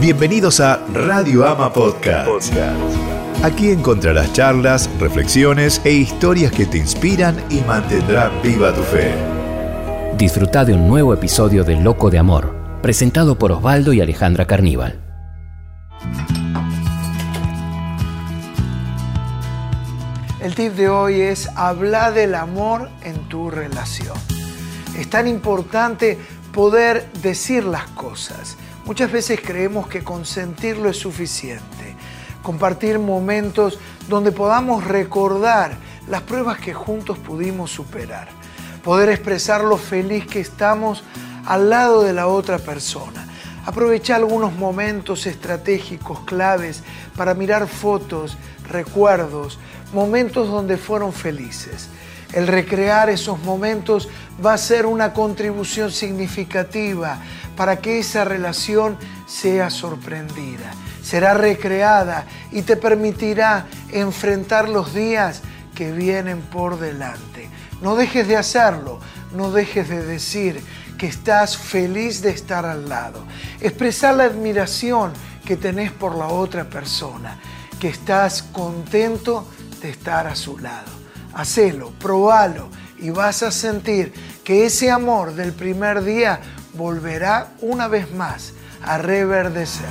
Bienvenidos a Radio Ama Podcast. Aquí encontrarás charlas, reflexiones e historias que te inspiran y mantendrán viva tu fe. Disfruta de un nuevo episodio de Loco de Amor, presentado por Osvaldo y Alejandra Carníbal. El tip de hoy es hablar del amor en tu relación. Es tan importante poder decir las cosas. Muchas veces creemos que consentirlo es suficiente. Compartir momentos donde podamos recordar las pruebas que juntos pudimos superar. Poder expresar lo feliz que estamos al lado de la otra persona. Aprovechar algunos momentos estratégicos claves para mirar fotos, recuerdos, momentos donde fueron felices. El recrear esos momentos va a ser una contribución significativa para que esa relación sea sorprendida. Será recreada y te permitirá enfrentar los días que vienen por delante. No dejes de hacerlo, no dejes de decir que estás feliz de estar al lado. Expresar la admiración que tenés por la otra persona, que estás contento de estar a su lado hacelo, probalo y vas a sentir que ese amor del primer día volverá una vez más a reverdecer.